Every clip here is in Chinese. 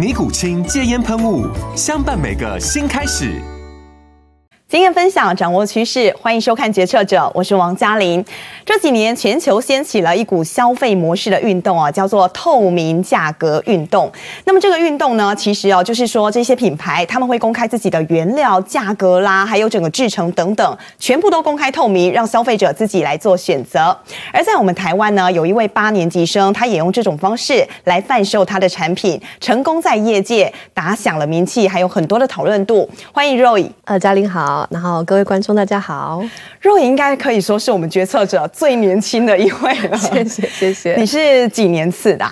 尼古清戒烟喷雾，相伴每个新开始。经验分享，掌握趋势，欢迎收看《决策者》，我是王嘉玲。这几年，全球掀起了一股消费模式的运动啊，叫做透明价格运动。那么这个运动呢，其实哦，就是说这些品牌他们会公开自己的原料价格啦，还有整个制程等等，全部都公开透明，让消费者自己来做选择。而在我们台湾呢，有一位八年级生，他也用这种方式来贩售他的产品，成功在业界打响了名气，还有很多的讨论度。欢迎 Roy，呃，嘉玲好。然后各位观众大家好，Roy 应该可以说是我们决策者最年轻的一位了。谢谢谢谢。你是几年次的？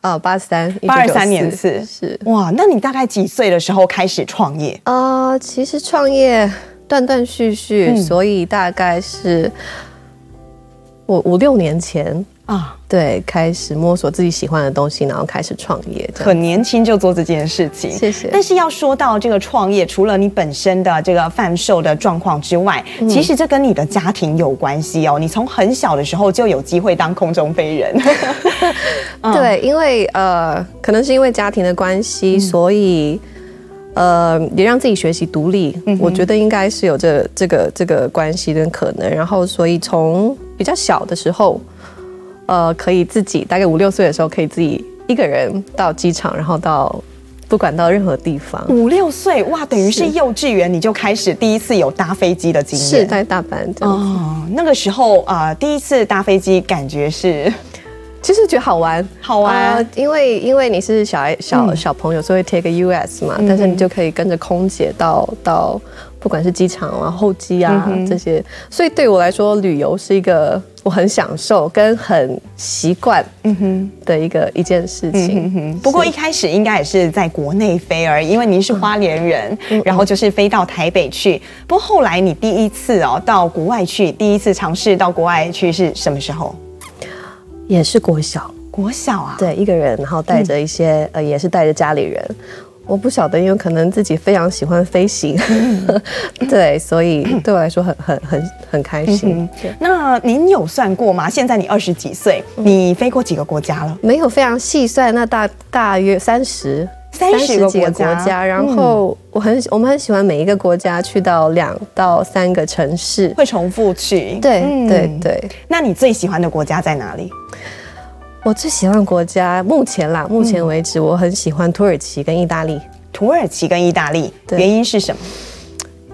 啊，八三八二三年次是。哇，那你大概几岁的时候开始创业？呃，其实创业断断续续，嗯、所以大概是我五六年前。啊，对，开始摸索自己喜欢的东西，然后开始创业，很年轻就做这件事情。谢谢。但是要说到这个创业，除了你本身的这个贩售的状况之外，嗯、其实这跟你的家庭有关系哦。你从很小的时候就有机会当空中飞人。对，因为呃，可能是因为家庭的关系，嗯、所以呃，也让自己学习独立。嗯、我觉得应该是有这这个这个关系跟可能。然后，所以从比较小的时候。呃，可以自己大概五六岁的时候，可以自己一个人到机场，然后到不管到任何地方。五六岁哇，等于是幼稚园你就开始第一次有搭飞机的经验，是在大阪哦。那个时候啊、呃，第一次搭飞机感觉是，其实觉得好玩，好玩，呃、因为因为你是小孩小小朋友，所以 take a US 嘛，嗯、但是你就可以跟着空姐到到不管是机场啊、候机啊、嗯、这些，所以对我来说，旅游是一个。我很享受跟很习惯，的一个、嗯、一件事情。嗯、哼不过一开始应该也是在国内飞而已，因为您是花莲人，嗯、然后就是飞到台北去。嗯、不过后来你第一次哦到国外去，第一次尝试到国外去是什么时候？也是国小，国小啊，对，一个人，然后带着一些、嗯、呃，也是带着家里人。我不晓得，因为可能自己非常喜欢飞行，嗯、对，所以对我来说很很很很开心。嗯、那您有算过吗？现在你二十几岁，你飞过几个国家了？没有非常细算，那大大约三十三十几个国家。然后我很我们很喜欢每一个国家去到两到三个城市，会重复去。对对对。那你最喜欢的国家在哪里？我最喜欢的国家，目前啦，目前为止，我很喜欢土耳其跟意大利。土耳其跟意大利，原因是什么？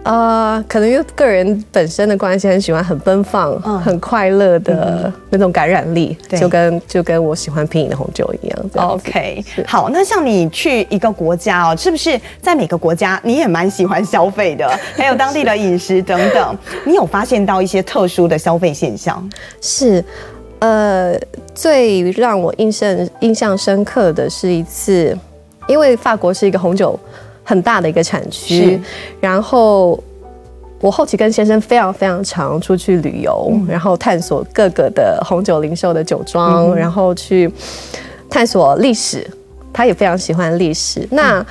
呃，可能因为个人本身的关系，很喜欢很奔放、嗯、很快乐的那种感染力，嗯、就跟就跟我喜欢品饮的红酒一样。OK，好，那像你去一个国家哦，是不是在每个国家你也蛮喜欢消费的？还有当地的饮食等等，你有发现到一些特殊的消费现象？是。呃，最让我印象印象深刻的是一次，因为法国是一个红酒很大的一个产区，然后我后期跟先生非常非常常出去旅游，嗯、然后探索各个的红酒零售的酒庄，嗯、然后去探索历史，他也非常喜欢历史。嗯、那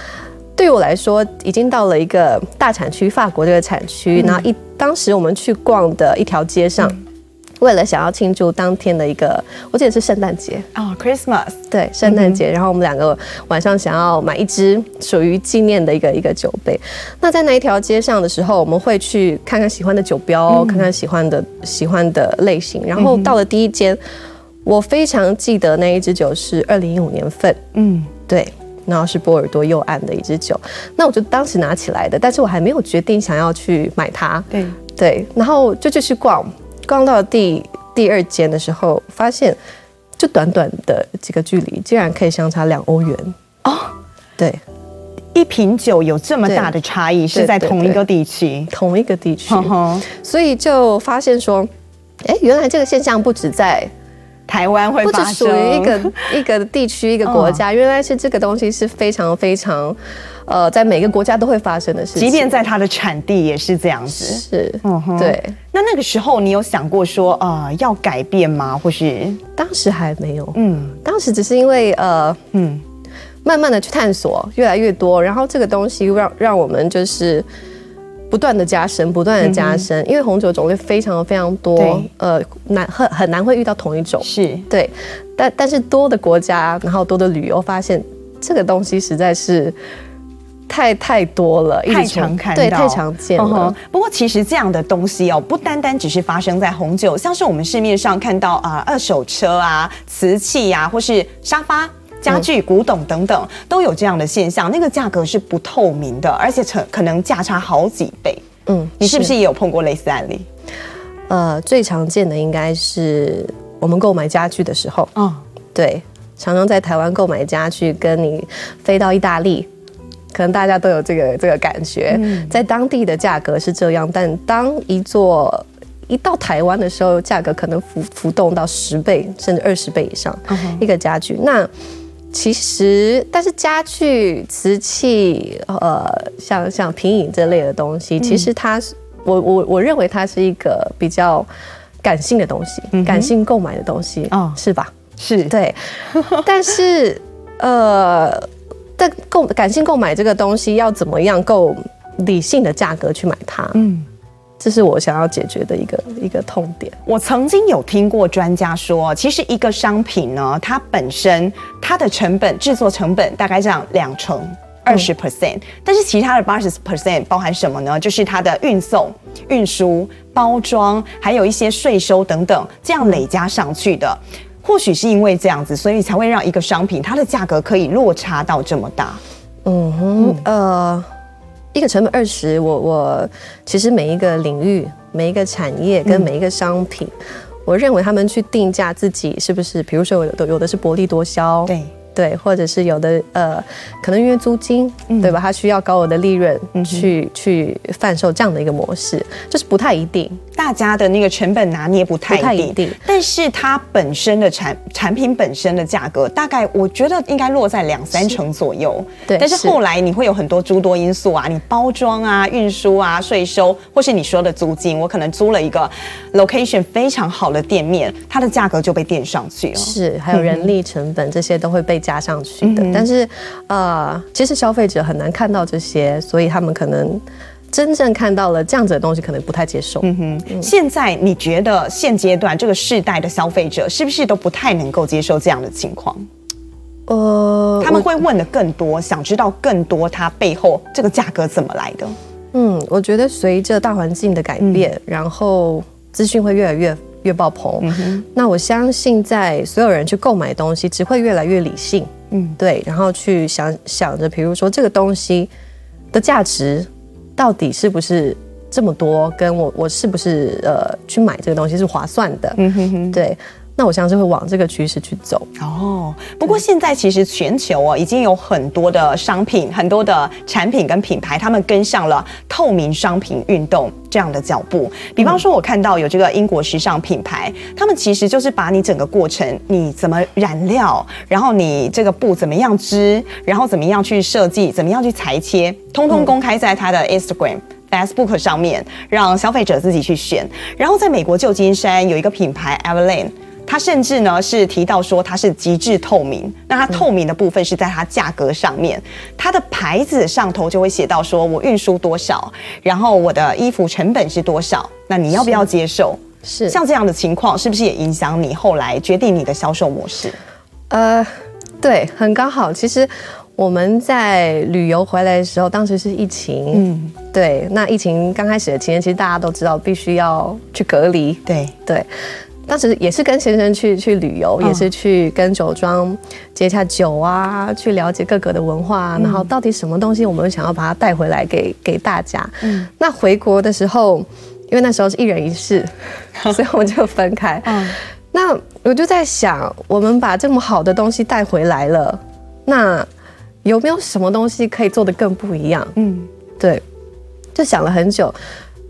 对我来说，已经到了一个大产区，法国这个产区，然后、一当时我们去逛的一条街上。嗯为了想要庆祝当天的一个，我记得是圣诞节啊，Christmas，对，圣诞节。然后我们两个晚上想要买一支属于纪念的一个一个酒杯。那在那一条街上的时候，我们会去看看喜欢的酒标，看看喜欢的喜欢的类型。然后到了第一间，我非常记得那一支酒是二零一五年份，嗯，对。然后是波尔多右岸的一支酒。那我就当时拿起来的，但是我还没有决定想要去买它。对对，然后就继续逛，逛到第第二间的时候，发现就短短的几个距离，竟然可以相差两欧元。哦。对，一瓶酒有这么大的差异，是在同一个地区，同一个地区，所以就发现说，哎，原来这个现象不止在。台湾会发生，不只属于一个 一个地区一个国家，原来是这个东西是非常非常，呃，在每个国家都会发生的事情。即便在它的产地也是这样子。是，嗯哼，对。那那个时候你有想过说，呃，要改变吗？或是当时还没有，嗯，当时只是因为，呃，嗯，慢慢的去探索越来越多，然后这个东西让让我们就是。不断的加深，不断的加深，嗯、因为红酒种类非常非常多，呃，难很很难会遇到同一种，是对，但但是多的国家，然后多的旅游，发现这个东西实在是太太多了，太常看到，对，太常见了。Uh-huh. 不过其实这样的东西哦，不单单只是发生在红酒，像是我们市面上看到啊、呃，二手车啊、瓷器呀、啊，或是沙发。家具、古董等等都有这样的现象，那个价格是不透明的，而且成可能价差好几倍。嗯，你是不是也有碰过类似案例？呃，最常见的应该是我们购买家具的时候。哦，对，常常在台湾购买家具，跟你飞到意大利，可能大家都有这个这个感觉，嗯，在当地的价格是这样，但当一座一到台湾的时候，价格可能浮浮动到十倍甚至二十倍以上，嗯，一个家具那。其实，但是家具、瓷器，呃，像像品饮这类的东西，嗯、其实它是我我我认为它是一个比较感性的东西，嗯、感性购买的东西，哦，是吧？是对。但是，呃，但购感性购买这个东西要怎么样够理性的价格去买它？嗯。这是我想要解决的一个一个痛点。我曾经有听过专家说，其实一个商品呢，它本身它的成本制作成本大概这样两成二十 percent，但是其他的八十 percent 包含什么呢？就是它的运送、运输、包装，还有一些税收等等，这样累加上去的。或许是因为这样子，所以才会让一个商品它的价格可以落差到这么大。嗯哼，呃。一个成本二十，我我其实每一个领域、每一个产业跟每一个商品，嗯、我认为他们去定价自己是不是，比如说有的有的是薄利多销，对。对，或者是有的呃，可能因为租金，嗯、对吧？他需要高额的利润去、嗯、去贩售这样的一个模式，就是不太一定。大家的那个成本拿捏不太一定，不太一定，但是它本身的产产品本身的价格，大概我觉得应该落在两三成左右。对，但是后来你会有很多诸多因素啊，你包装啊、运输啊、税收，或是你说的租金，我可能租了一个 location 非常好的店面，它的价格就被垫上去了。是，还有人力成本、嗯、这些都会被。加上去的，但是，呃，其实消费者很难看到这些，所以他们可能真正看到了这样子的东西，可能不太接受。嗯哼，现在你觉得现阶段这个世代的消费者是不是都不太能够接受这样的情况？呃，他们会问的更多，想知道更多，它背后这个价格怎么来的？嗯，我觉得随着大环境的改变，嗯、然后资讯会越来越。越爆棚，嗯，那我相信在所有人去购买东西，只会越来越理性，嗯，对，然后去想想着，比如说这个东西的价值到底是不是这么多，跟我我是不是呃去买这个东西是划算的，嗯哼哼，对。那我相信会往这个趋势去走哦。不过现在其实全球哦，已经有很多的商品、很多的产品跟品牌，他们跟上了透明商品运动这样的脚步。比方说，我看到有这个英国时尚品牌，他们其实就是把你整个过程，你怎么染料，然后你这个布怎么样织，然后怎么样去设计，怎么样去裁切，通通公开在他的 Instagram、Facebook 上面，让消费者自己去选。然后在美国旧金山有一个品牌 Everlane。它甚至呢是提到说它是极致透明，那它透明的部分是在它价格上面，它的牌子上头就会写到说我运输多少，然后我的衣服成本是多少，那你要不要接受？是，是像这样的情况，是不是也影响你后来决定你的销售模式？呃，对，很刚好。其实我们在旅游回来的时候，当时是疫情，嗯，对，那疫情刚开始的期间，其实大家都知道必须要去隔离，对对。当时也是跟先生去去旅游，也是去跟酒庄接洽酒啊，去了解各个的文化，然后到底什么东西我们想要把它带回来给给大家。嗯，那回国的时候，因为那时候是一人一室，所以我们就分开。嗯，那我就在想，我们把这么好的东西带回来了，那有没有什么东西可以做得更不一样？嗯，对，就想了很久。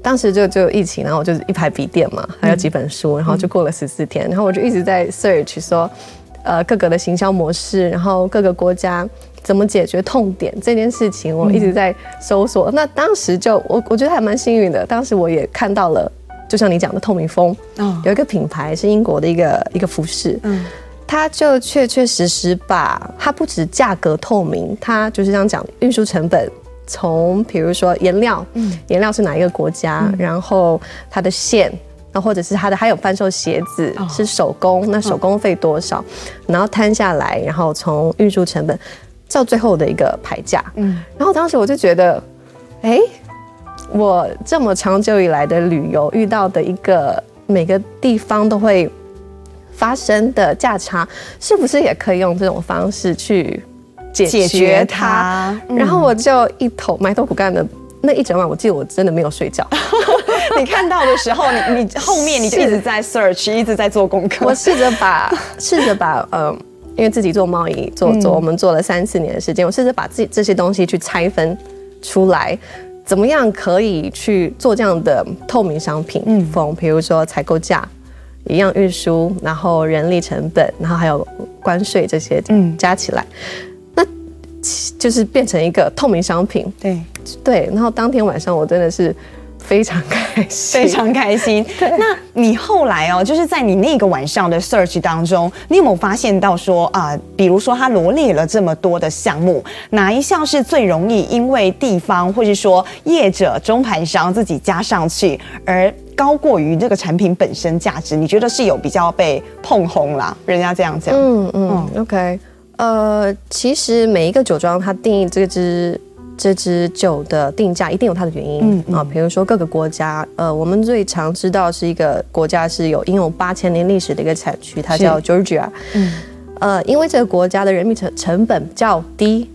当时就就疫情，然后我就一排笔电嘛，还有几本书，然后就过了十四天，然后我就一直在 search 说，呃，各个的行销模式，然后各个国家怎么解决痛点这件事情，我一直在搜索。那当时就我我觉得还蛮幸运的，当时我也看到了，就像你讲的透明风，有一个品牌是英国的一个一个服饰，嗯，它就确确实实把它不止价格透明，它就是这样讲运输成本。从比如说颜料，嗯，颜料是哪一个国家，嗯、然后它的线，那或者是它的还有贩售鞋子、哦、是手工，那手工费多少，然后摊下来，然后从运输成本到最后的一个牌价，嗯，然后当时我就觉得，哎，我这么长久以来的旅游遇到的一个每个地方都会发生的价差，是不是也可以用这种方式去？解决它，然后我就一头埋头苦干的那一整晚，我记得我真的没有睡觉。你看到的时候，你你后面你就一直在 search，一直在做功课。我试着把试着把呃，因为自己做贸易做做，我们做了三四年的时间，我试着把自己这些东西去拆分出来，怎么样可以去做这样的透明商品。嗯，风，比如说采购价一样运输，然后人力成本，然后还有关税这些，嗯，加起来。就是变成一个透明商品，对对。然后当天晚上我真的是非常开心，非常开心。对，那你后来哦，就是在你那个晚上的 search 当中，你有没有发现到说啊、呃，比如说他罗列了这么多的项目，哪一项是最容易因为地方或是说业者中盘商自己加上去，而高过于这个产品本身价值？你觉得是有比较被碰红啦？人家这样讲，嗯嗯，OK。呃，其实每一个酒庄它定义这支这支酒的定价，一定有它的原因嗯，嗯啊。比如说各个国家，呃，我们最常知道是一个国家是有拥有八千年历史的一个产区，它叫 Georgia。嗯，呃，因为这个国家的人民成成本较低。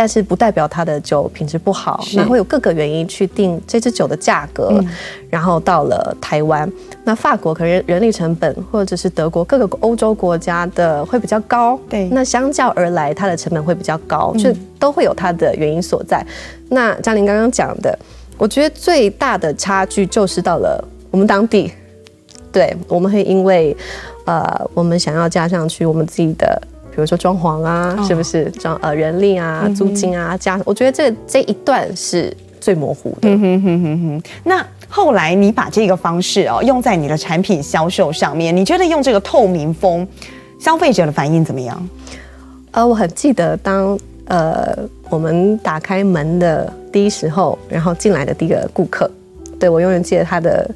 但是不代表它的酒品质不好，那会有各个原因去定这支酒的价格，嗯、然后到了台湾，那法国可能人力成本或者是德国各个欧洲国家的会比较高，对，那相较而来它的成本会比较高，就都会有它的原因所在。那嘉玲刚刚讲的，我觉得最大的差距就是到了我们当地，对，我们会因为呃，我们想要加上去我们自己的。比如说装潢啊，是不是装呃人力啊、租金啊加？我觉得这这一段是最模糊的。嗯哼哼哼哼。那后来你把这个方式哦用在你的产品销售上面，你觉得用这个透明风，消费者的反应怎么样？呃，我很记得当呃我们打开门的第一时候，然后进来的第一个顾客，对，我永远记得他的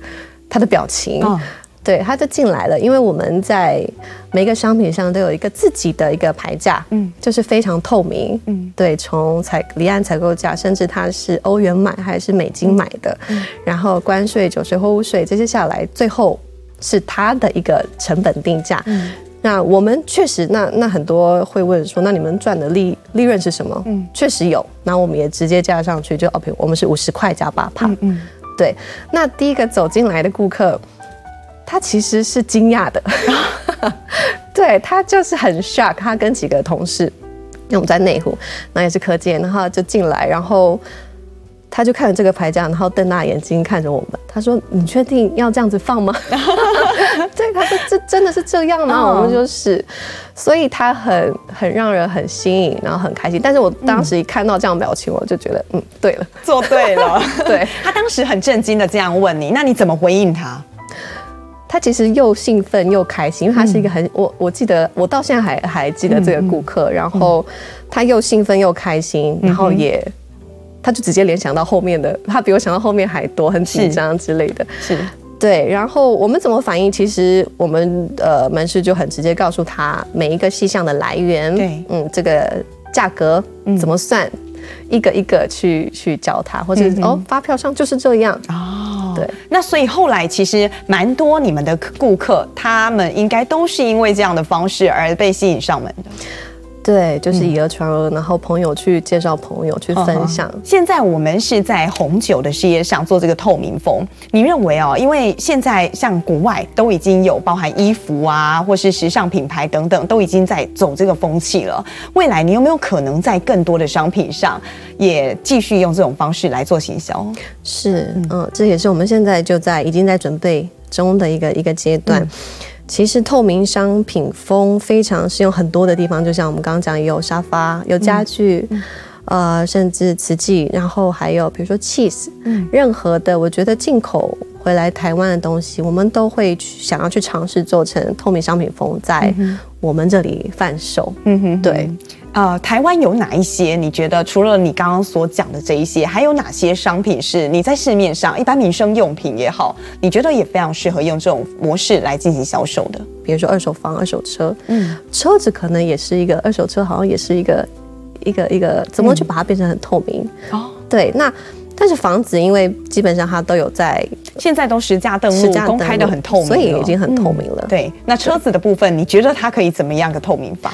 他的表情。哦对，他就进来了，因为我们在每个商品上都有一个自己的一个牌价，嗯，就是非常透明，嗯，对，从采离岸采购价，甚至它是欧元买还是美金买的，嗯，然后关税、酒税、货物税这些下来，最后是它的一个成本定价。嗯，那我们确实，那那很多会问说，那你们赚的利利润是什么？嗯，确实有，那我们也直接加上去，就 OK，我们是五十块加八趴，嗯，对，那第一个走进来的顾客。他其实是惊讶的，对，他就是很 shock。他跟几个同事，因为我们在内湖，那也是课间，然后就进来，然后他就看着这个牌价，然后瞪大眼睛看着我们。他说：“你确定要这样子放吗？” 对，他说：“这真的是这样吗？”我们就是，所以他很很让人很新颖，然后很开心。但是我当时一看到这样表情，我就觉得，嗯，对了，做对了。对，他当时很震惊的这样问你，那你怎么回应他？他其实又兴奋又开心，因为他是一个很我我记得我到现在还还记得这个顾客，然后他又兴奋又开心，然后也他就直接联想到后面的，他比我想到后面还多，很紧张之类的。是，对。然后我们怎么反应？其实我们呃门市就很直接告诉他每一个细项的来源，对，嗯，这个价格怎么算，一个一个去去教他，或者哦发票上就是这样哦。对，那所以后来其实蛮多你们的顾客，他们应该都是因为这样的方式而被吸引上门的。对，就是以讹传讹，然后朋友去介绍朋友去分享。现在我们是在红酒的事业上做这个透明风。你认为哦，因为现在像国外都已经有包含衣服啊，或是时尚品牌等等，都已经在走这个风气了。未来你有没有可能在更多的商品上也继续用这种方式来做行销？是，嗯，这也是我们现在就在已经在准备中的一个一个阶段。嗯其实透明商品风非常适用很多的地方，就像我们刚刚讲，有沙发、有家具，嗯、呃，甚至瓷器，然后还有比如说 cheese，嗯，任何的，我觉得进口回来台湾的东西，我们都会想要去尝试做成透明商品风，在我们这里贩售。嗯哼，对。呃，台湾有哪一些？你觉得除了你刚刚所讲的这一些，还有哪些商品是你在市面上一般民生用品也好，你觉得也非常适合用这种模式来进行销售的？比如说二手房、二手车，嗯，车子可能也是一个二手车，好像也是一个一个一个怎么去把它变成很透明？哦、嗯，对，那但是房子因为基本上它都有在，现在都实价登录，公开的很透明，所以已经很透明了。嗯、对，那车子的部分，你觉得它可以怎么样个透明法？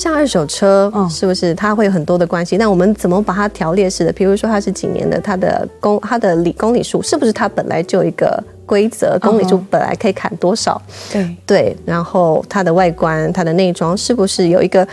像二手车，是不是它会有很多的关系？那我们怎么把它条列式的？比如说它是几年的，它的公它的里公里数是不是它本来就有一个规则？公里数本来可以砍多少？对对。然后它的外观、它的内装是不是有一个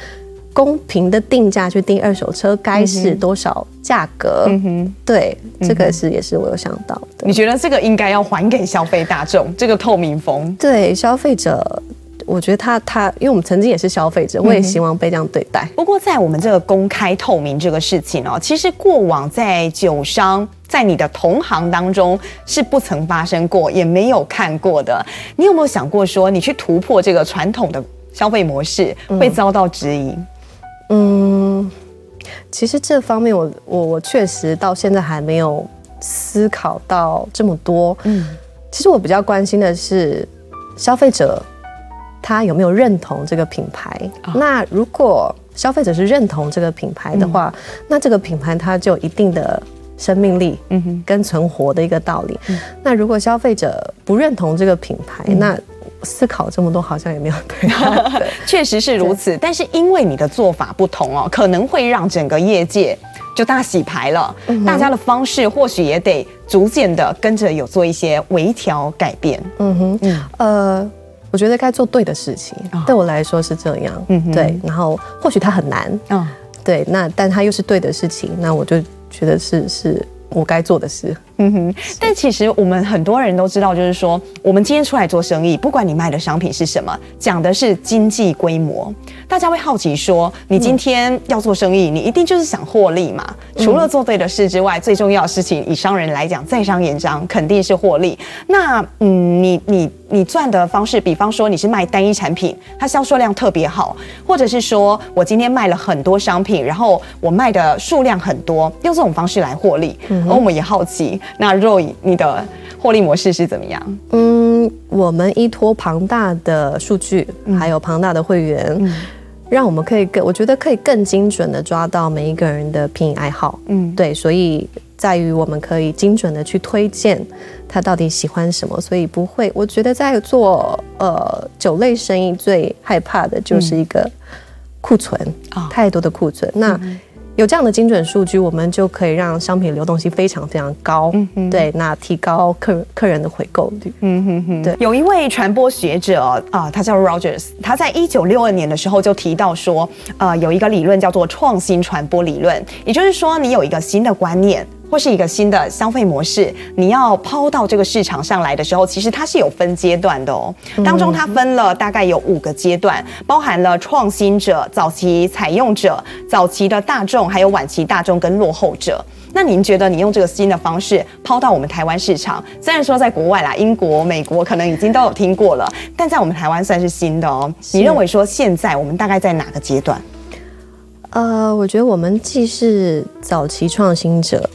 公平的定价去定二手车该是多少价格？嗯哼，对，这个是也是我有想到的。你觉得这个应该要还给消费大众？这个透明风？对，消费者。我觉得他他，因为我们曾经也是消费者，我也希望被这样对待。不过，在我们这个公开透明这个事情哦，其实过往在酒商在你的同行当中是不曾发生过，也没有看过的。你有没有想过说，你去突破这个传统的消费模式会遭到质疑？嗯，其实这方面我我我确实到现在还没有思考到这么多。嗯，其实我比较关心的是消费者。他有没有认同这个品牌？哦、那如果消费者是认同这个品牌的话，嗯、那这个品牌它就有一定的生命力，嗯哼，跟存活的一个道理。嗯、那如果消费者不认同这个品牌，嗯、那思考这么多好像也没有对。确实是如此，但是因为你的做法不同哦，可能会让整个业界就大洗牌了。嗯、大家的方式或许也得逐渐的跟着有做一些微调改变。嗯哼，嗯呃。我觉得该做对的事情，哦、对我来说是这样。嗯，对。然后或许它很难，嗯、哦，对。那但它又是对的事情，那我就觉得是是我该做的事。嗯哼。但其实我们很多人都知道，就是说，我们今天出来做生意，不管你卖的商品是什么，讲的是经济规模。大家会好奇说，你今天要做生意，你一定就是想获利嘛？除了做对的事之外，最重要的事情，以商人来讲，在商言商，肯定是获利。那嗯，你你你赚的方式，比方说你是卖单一产品，它销售量特别好，或者是说我今天卖了很多商品，然后我卖的数量很多，用这种方式来获利。而我们也好奇，那 Roy 你的获利模式是怎么样？嗯，我们依托庞大的数据，还有庞大的会员。嗯让我们可以更，我觉得可以更精准的抓到每一个人的品饮爱好，嗯，对，所以在于我们可以精准的去推荐他到底喜欢什么，所以不会，我觉得在做呃酒类生意最害怕的就是一个库存啊，太多的库存，那。嗯有这样的精准数据，我们就可以让商品流动性非常非常高。嗯哼，对，那提高客客人的回购率。嗯哼哼，对。有一位传播学者啊，他叫 Rogers，他在一九六二年的时候就提到说，呃，有一个理论叫做创新传播理论，也就是说，你有一个新的观念。或是一个新的消费模式，你要抛到这个市场上来的时候，其实它是有分阶段的哦。当中它分了大概有五个阶段，包含了创新者、早期采用者、早期的大众，还有晚期大众跟落后者。那您觉得你用这个新的方式抛到我们台湾市场，虽然说在国外啦，英国、美国可能已经都有听过了，但在我们台湾算是新的哦。你认为说现在我们大概在哪个阶段？呃，我觉得我们既是早期创新者。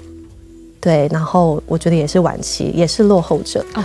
对，然后我觉得也是晚期，也是落后者。哦，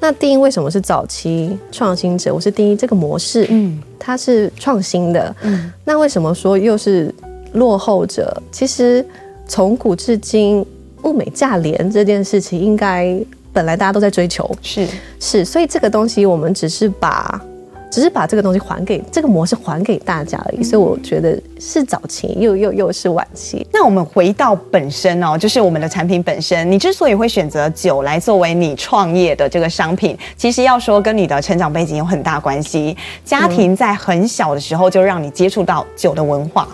那定义为什么是早期创新者？我是定义这个模式，嗯，它是创新的，嗯。那为什么说又是落后者？其实从古至今，物美价廉这件事情应该本来大家都在追求，是是，所以这个东西我们只是把。只是把这个东西还给这个模式还给大家而已，所以我觉得是早期又又又是晚期。那我们回到本身哦，就是我们的产品本身。你之所以会选择酒来作为你创业的这个商品，其实要说跟你的成长背景有很大关系。家庭在很小的时候就让你接触到酒的文化。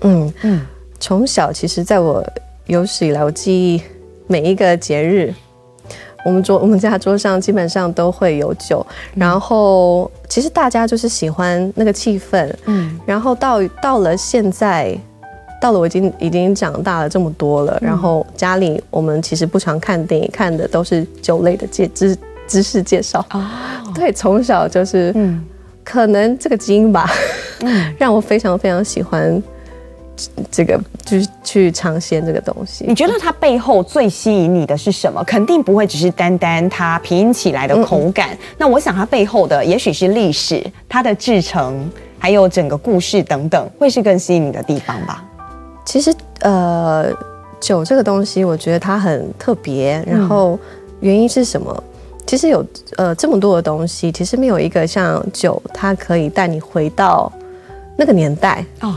嗯嗯，从小其实在我有史以来，我记忆每一个节日。我们桌我们家桌上基本上都会有酒，然后其实大家就是喜欢那个气氛，嗯，然后到到了现在，到了我已经已经长大了这么多了，然后家里我们其实不常看电影，看的都是酒类的介知知识介绍，哦，对，从小就是，嗯，可能这个基因吧，嗯，让我非常非常喜欢。这个就是去尝鲜这个东西，你觉得它背后最吸引你的是什么？肯定不会只是单单它品起来的口感。嗯嗯，那我想它背后的也许是历史、它的制成，还有整个故事等等，会是更吸引你的地方吧？其实，呃，酒这个东西，我觉得它很特别。然后原因是什么？嗯、其实有呃这么多的东西，其实没有一个像酒，它可以带你回到那个年代哦。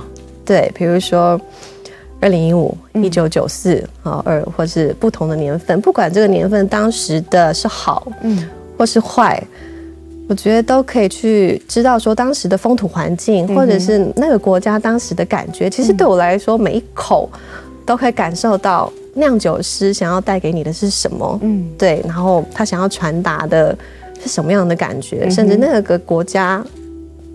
对，比如说二零一五、一九九四啊，二或是不同的年份，不管这个年份当时的是好，嗯，或是坏，我觉得都可以去知道说当时的风土环境，或者是那个国家当时的感觉。其实对我来说，每一口都可以感受到酿酒师想要带给你的是什么，嗯，对，然后他想要传达的是什么样的感觉，甚至那个国家。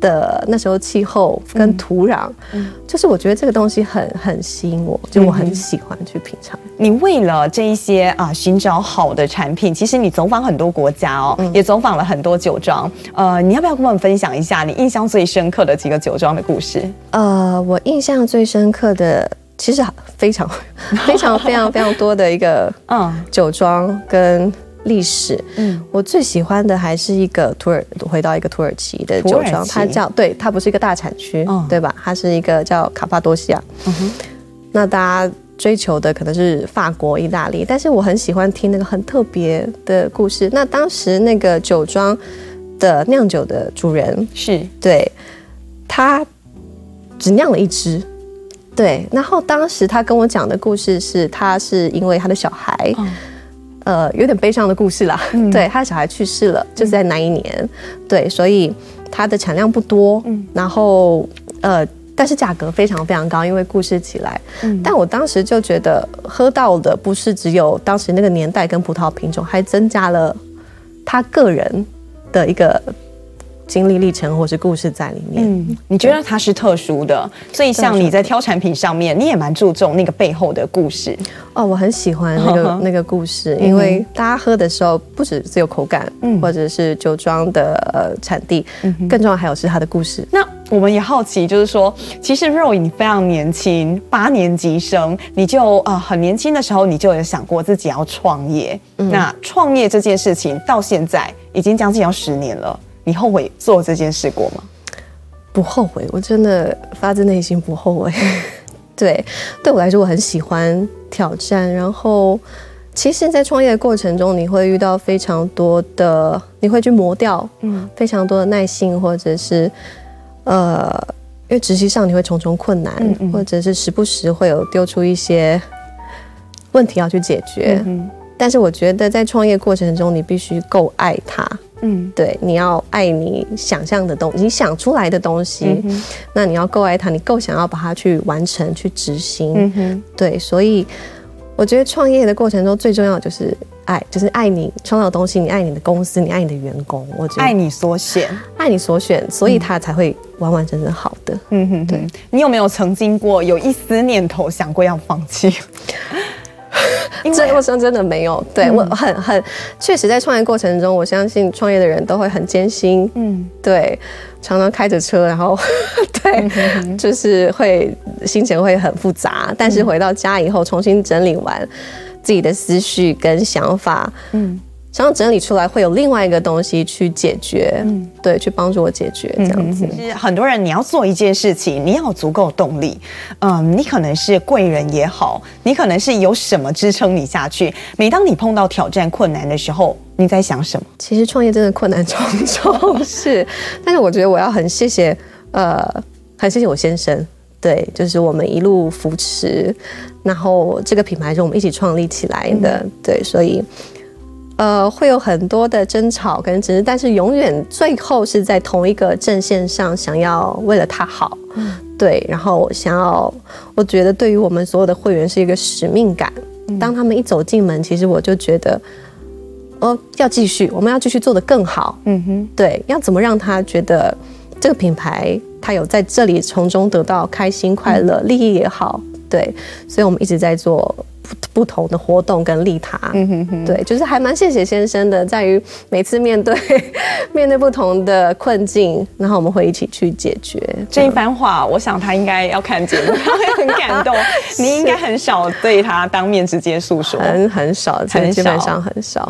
的那时候气候跟土壤，嗯，就是我觉得这个东西很很吸引我，就我很喜欢去品尝。你为了这一些啊寻找好的产品，其实你走访很多国家哦，也走访了很多酒庄。呃，你要不要跟我们分享一下你印象最深刻的几个酒庄的故事？呃，我印象最深刻的其实非常 非常非常非常多的一个嗯酒庄跟。历史，嗯，我最喜欢的还是一个土耳，回到一个土耳其的酒庄，它叫，对，它不是一个大产区，嗯，对吧？它是一个叫卡帕多西亚。嗯哼，那大家追求的可能是法国、意大利，但是我很喜欢听那个很特别的故事。那当时那个酒庄的酿酒的主人是对，他只酿了一支，对。然后当时他跟我讲的故事是，他是因为他的小孩。嗯呃，有点悲伤的故事啦。嗯、对，他的小孩去世了，就是在那一年。嗯、对，所以他的产量不多。嗯，然后呃，但是价格非常非常高，因为故事起来。嗯，但我当时就觉得，喝到的不是只有当时那个年代跟葡萄品种，还增加了他个人的一个。经历历程或是故事在里面，嗯，你觉得它是特殊的，所以像你在挑产品上面，你也蛮注重那个背后的故事。哦，我很喜欢那个那个故事，因为大家喝的时候不只是有口感，嗯，或者是酒庄的呃产地，更重要还有是它的故事。那我们也好奇，就是说，其实 Roy 你非常年轻，八年级生，你就呃很年轻的时候，你就有想过自己要创业。那创业这件事情到现在已经将近要十年了。你后悔做这件事过吗？不后悔，我真的发自内心不后悔。对，对我来说，我很喜欢挑战。然后，其实，在创业的过程中，你会遇到非常多的，你会去磨掉，嗯，非常多的耐性，或者是，呃，因为执行上你会重重困难，嗯嗯，或者是时不时会有丢出一些问题要去解决。但是，我觉得在创业过程中，你必须够爱它。嗯，对，你要爱你想象的东西，你想出来的东西，嗯、那你要够爱它，你够想要把它去完成、去执行。嗯哼，对，所以我觉得创业的过程中最重要的就是爱，就是爱你创造的东西，你爱你的公司，你爱你的员工。我觉得爱你所选，爱你所选，所以它才会完完整整好的。嗯哼，对，你有没有曾经过有一丝念头想过要放弃？这我说真的没有，对、嗯、我很很确实在创业过程中，我相信创业的人都会很艰辛，嗯，对，常常开着车，然后 对，嗯、哼哼。就是会心情会很复杂，但是回到家以后重新整理完自己的思绪跟想法，嗯，想要整理出来，会有另外一个东西去解决，嗯，对，去帮助我解决这样子。其实很多人，你要做一件事情，你要有足够动力，嗯，你可能是贵人也好，你可能是有什么支撑你下去。每当你碰到挑战困难的时候，你在想什么？其实创业真的困难重重，是，但是我觉得我要很谢谢，呃，很谢谢我先生，对，就是我们一路扶持，然后这个品牌是我们一起创立起来的，嗯、对，所以。呃，会有很多的争吵跟争执，但是永远最后是在同一个阵线上，想要为了他好，嗯，对，然后想要，我觉得对于我们所有的会员是一个使命感。嗯、当他们一走进门，其实我就觉得，哦，要继续，我们要继续做得更好，嗯哼，对，要怎么让他觉得这个品牌他有在这里从中得到开心快乐、嗯、利益也好，对，所以我们一直在做。不同的活动跟利他，嗯哼哼，对，就是还蛮谢谢先生的，在于每次面对 面对不同的困境，然后我们会一起去解决这一番话。我想他应该要看节目，他会很感动。你应该很少对他当面直接诉说，很很少，很基本上很少。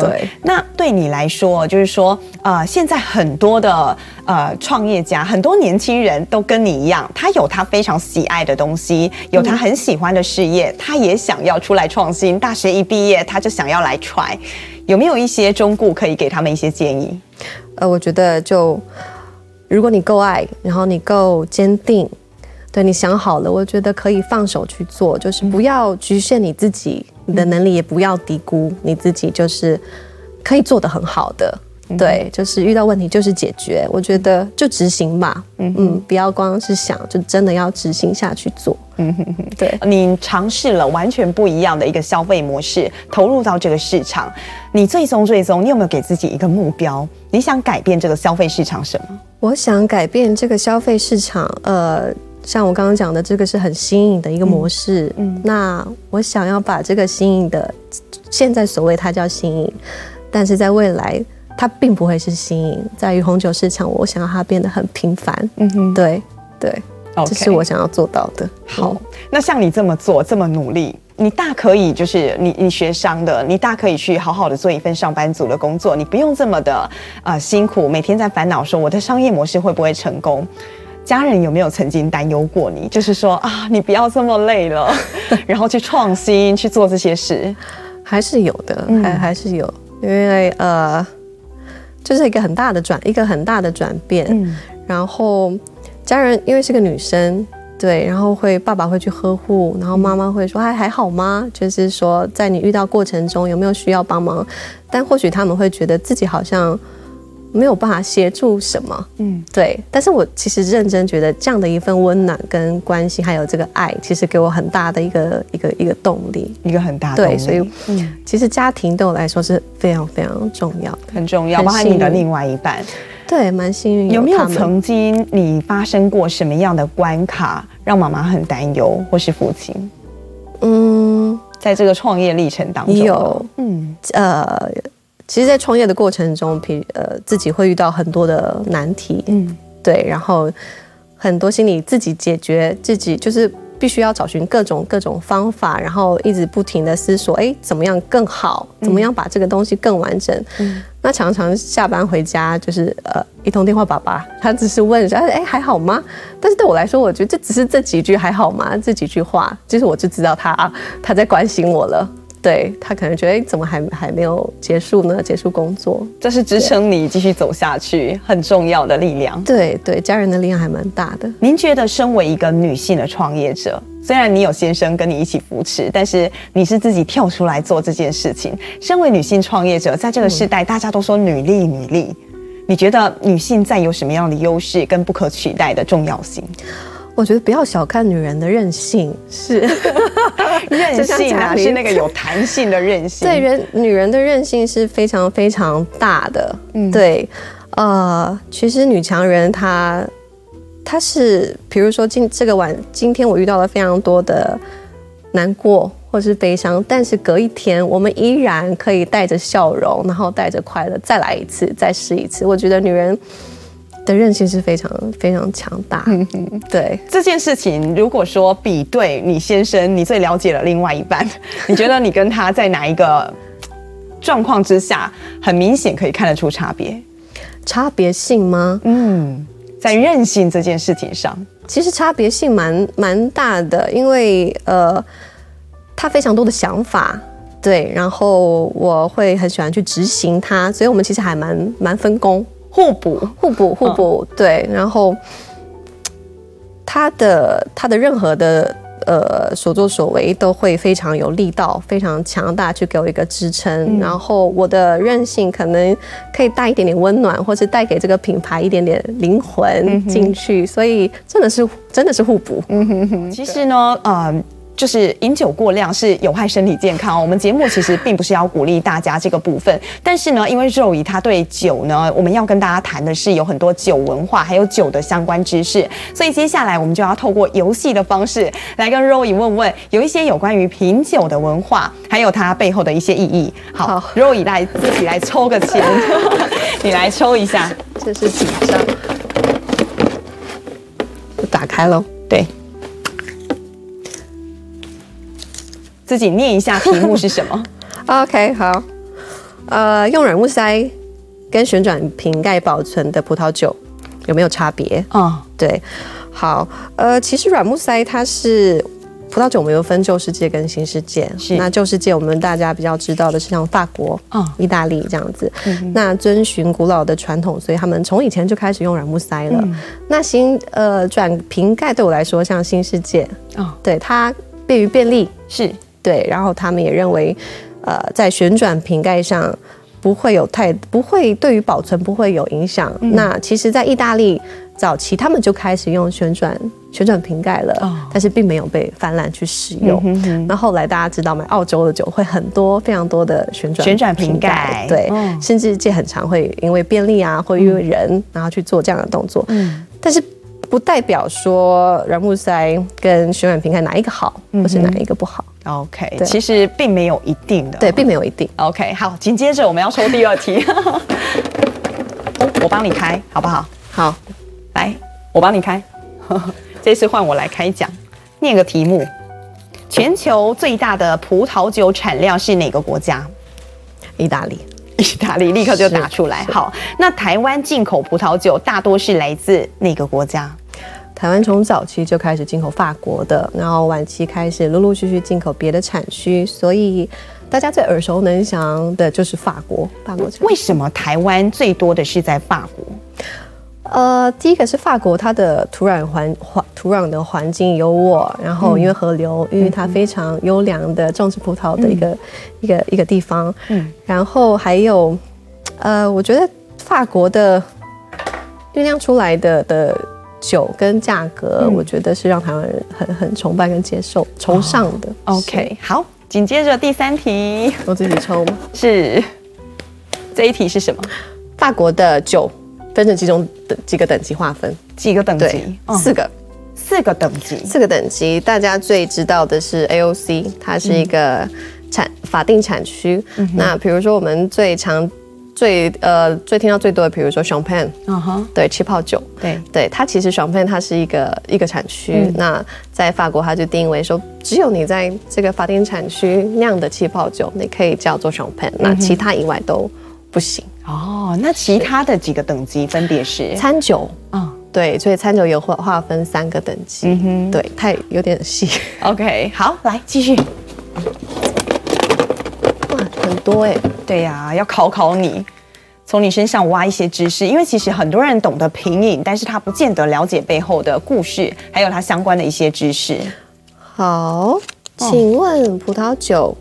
对，那对你来说，就是说，呃，现在很多的呃创业家，很多年轻人都跟你一样，他有他非常喜爱的东西，有他很喜欢的事业，嗯、他也想。要出来创新，大学一毕业他就想要来 try，有没有一些中顾可以给他们一些建议？呃，我觉得就如果你够爱，然后你够坚定，对，你想好了，我觉得可以放手去做，就是不要局限你自己，你的能力也不要低估你自己，就是可以做得很好的。对，就是遇到问题就是解决，我觉得就执行吧，嗯嗯，不要光是想，就真的要执行下去做。嗯哼哼，对，你尝试了完全不一样的一个消费模式，投入到这个市场，你最终最终，你有没有给自己一个目标？你想改变这个消费市场什么？我想改变这个消费市场，呃，像我刚刚讲的，这个是很新颖的一个模式，嗯，嗯，那我想要把这个新颖的，现在所谓它叫新颖，但是在未来。它并不会是新颖，在于红酒市场，我想要它变得很平凡。嗯哼，对对.这是我想要做到的。好，那像你这么做这么努力，你大可以就是你你学商的，你大可以去好好的做一份上班族的工作，你不用这么的啊、呃、辛苦，每天在烦恼说我的商业模式会不会成功。家人有没有曾经担忧过你？就是说啊，你不要这么累了，然后去创新去做这些事，还是有的，还、嗯、还是有，因为呃。就是一个很大的转，一个很大的转变。嗯，然后家人因为是个女生，对，然后会爸爸会去呵护，然后妈妈会说还还好吗？就是说在你遇到过程中有没有需要帮忙？但或许他们会觉得自己好像。没有办法协助什么，嗯，对。但是我其实认真觉得这样的一份温暖跟关心，还有这个爱，其实给我很大的一个一个一个动力，一个很大的动力。对，所以，嗯，其实家庭对我来说是非常非常重要的，很重要。包括你的另外一半，对，蛮幸运。有没有曾经你发生过什么样的关卡，让妈妈很担忧，或是父亲？嗯，在这个创业历程当中，有，嗯，呃。其实，在创业的过程中，比呃自己会遇到很多的难题，嗯，对，然后很多心理自己解决，自己就是必须要找寻各种各种方法，然后一直不停的思索，哎，怎么样更好？怎么样把这个东西更完整？嗯，那常常下班回家就是呃一通电话，爸爸他只是问一下，哎，还好吗？但是对我来说，我觉得这只是这几句还好吗？这几句话，其实我就知道他啊他在关心我了。对，他可能觉得，哎，怎么还还没有结束呢？结束工作，这是支撑你继续走下去很重要的力量。对对，家人的力量还蛮大的。您觉得，身为一个女性的创业者，虽然你有先生跟你一起扶持，但是你是自己跳出来做这件事情。身为女性创业者，在这个时代，大家都说女力女力，你觉得女性在有什么样的优势跟不可取代的重要性？我觉得不要小看女人的韧性，是 韧性啊，是那个有弹性的韧性。对，人女人的韧性是非常非常大的。嗯，对，呃，其实女强人她她是，比如说今这个晚今天我遇到了非常多的难过或是悲伤，但是隔一天我们依然可以带着笑容，然后带着快乐再来一次，再试一次。我觉得女人。的韧性是非常非常强大。嗯哼，对这件事情，如果说比对你先生，你最了解了另外一半，你觉得你跟他在哪一个状况之下，很明显可以看得出差别？差别性吗？嗯，在韧性这件事情上，其实差别性蛮蛮大的，因为呃，他非常多的想法，对，然后我会很喜欢去执行它，所以我们其实还蛮蛮分工，互补，互补，互补，嗯、对，然后他的他的任何的。呃，所作所为都会非常有力道，非常强大，去给我一个支撑。嗯、然后我的韧性可能可以带一点点温暖，或是带给这个品牌一点点灵魂进去。嗯、所以真的是真的是互补。嗯哼哼。其实呢，呃。就是饮酒过量是有害身体健康。我们节目其实并不是要鼓励大家这个部分，但是呢，因为肉姨她对酒呢，我们要跟大家谈的是有很多酒文化，还有酒的相关知识，所以接下来我们就要透过游戏的方式来跟肉姨问问，有一些有关于品酒的文化，还有它背后的一些意义。好，肉姨来自己来抽个签，你来抽一下，这是几张？打开喽，对。自己念一下题目是什么？OK，好，呃，用软木塞跟旋转瓶盖保存的葡萄酒有没有差别？啊、哦，对，好，呃，其实软木塞它是葡萄酒，我们有分旧世界跟新世界。是，那旧世界我们大家比较知道的是像法国、意大利这样子。嗯、那遵循古老的传统，所以他们从以前就开始用软木塞了。嗯、那新呃转瓶盖对我来说像新世界啊，哦、对它便于便利是。对，然后他们也认为，呃，在旋转瓶盖上不会有太不会对于保存不会有影响。嗯、那其实，在意大利早期，他们就开始用旋转旋转瓶盖了，哦、但是并没有被泛滥去使用。嗯、哼哼那后来大家知道吗？澳洲的酒会很多非常多的旋转旋转瓶盖，对，哦、甚至这很常会因为便利啊，或因为人、嗯、然后去做这样的动作。嗯，但是。不代表说软木塞跟旋转瓶盖哪一个好，或是哪一个不好。OK，其实并没有一定的，对，并没有一定。OK，好，紧接着我们要抽第二题，我帮你开，好不好？好，来，我帮你开，这次换我来开讲，念个题目：全球最大的葡萄酒产量是哪个国家？意大利。意大利立刻就打出来。好，那台湾进口葡萄酒大多是来自哪个国家？台湾从早期就开始进口法国的，然后晚期开始陆陆续续进口别的产区，所以大家最耳熟能详的就是法国。法国为什么台湾最多的是在法国？呃，第一个是法国，它的土壤环环土壤的环境优渥，然后因为河流，嗯、因为它非常优良的种植葡萄的一个、嗯、一个一个地方，嗯，然后还有，呃，我觉得法国的酝酿出来的的酒跟价格，嗯、我觉得是让台湾人很很崇拜跟接受崇尚的。哦、OK，好，紧接着第三题，我自己抽是。这一题是什么？法国的酒。分成几种等几个等级划分，几个等级？四个，四个等级，四个等级。大家最知道的是 AOC，它是一个产法定产区。那比如说我们最常、最呃最听到最多的，比如说 Champagne，嗯哼，对，气泡酒，对对，它其实 Champagne 它是一个一个产区。那在法国，它就定为说，只有你在这个法定产区酿的气泡酒，你可以叫做 Champagne，那其他以外都不行。哦，那其他的几个等级分别是餐酒，嗯，对，所以餐酒有划划分三个等级，嗯哼，对，太有点细。OK，好，来继续。哇，很多哎，对呀、啊，要考考你，从你身上挖一些知识，因为其实很多人懂得品饮，但是他不见得了解背后的故事，还有它相关的一些知识。好，请问葡萄酒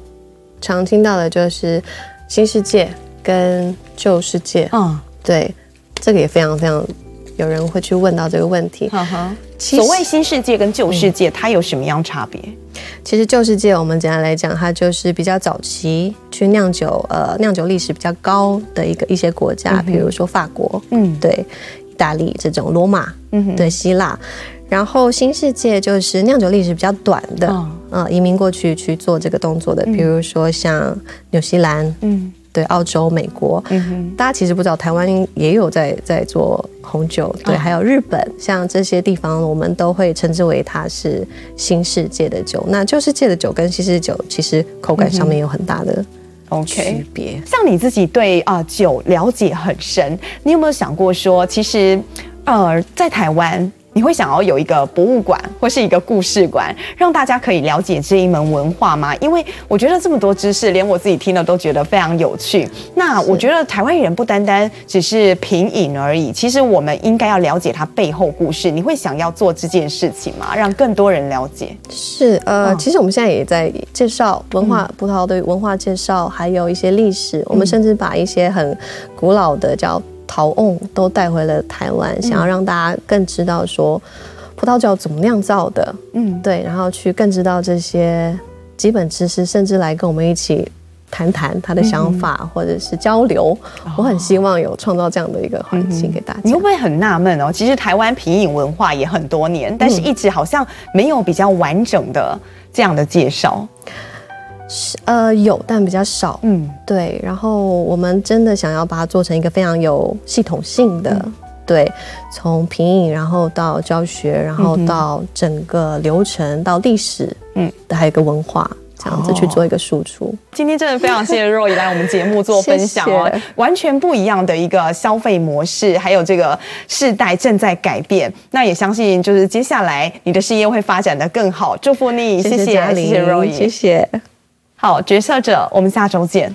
常听到的就是新世界。跟旧世界，嗯，对，这个也非常非常有人会去问到这个问题。哈哈，所谓新世界跟旧世界，它有什么样差别？其实旧世界，我们简单来讲，它就是比较早期去酿酒，呃，酿酒历史比较高的一个一些国家，比如说法国，嗯，对，意大利这种罗马，嗯，对，希腊。然后新世界就是酿酒历史比较短的，嗯，移民过去去做这个动作的，比如说像纽西兰，嗯。对，澳洲、美国，嗯哼，大家其实不知道，台湾也有在在做红酒，对，哦、还有日本，像这些地方，我们都会称之为它是新世界的酒。那旧世界的酒跟新世界的酒，其实口感上面有很大的区别。像你自己对啊、呃、酒了解很深，你有没有想过说，其实呃在台湾？你会想要有一个博物馆或是一个故事馆，让大家可以了解这一门文化吗？因为我觉得这么多知识，连我自己听了都觉得非常有趣。那我觉得台湾人不单单只是品饮而已，其实我们应该要了解它背后故事。你会想要做这件事情吗？让更多人了解？是呃，其实我们现在也在介绍文化，葡萄的文化介绍，还有一些历史。我们甚至把一些很古老的叫。陶瓮都带回了台湾，想要让大家更知道说葡萄酒怎么酿造的，嗯，对，然后去更知道这些基本知识，甚至来跟我们一起谈谈他的想法或者是交流。我很希望有创造这样的一个环境给大家。你会不会很纳闷哦？其实台湾品饮文化也很多年，但是一直好像没有比较完整的这样的介绍。是呃有，但比较少。嗯，对。然后我们真的想要把它做成一个非常有系统性的，嗯、对，从品饮，然后到教学，然后到整个流程，到历史，嗯，还有一个文化，这样子去做一个输出。今天真的非常谢谢 Roy 来我们节目做分享哦，谢谢完全不一样的一个消费模式，还有这个世代正在改变。那也相信就是接下来你的事业会发展的更好，祝福你，谢谢，谢谢 Roy，谢谢。好，决策者，我们下周见。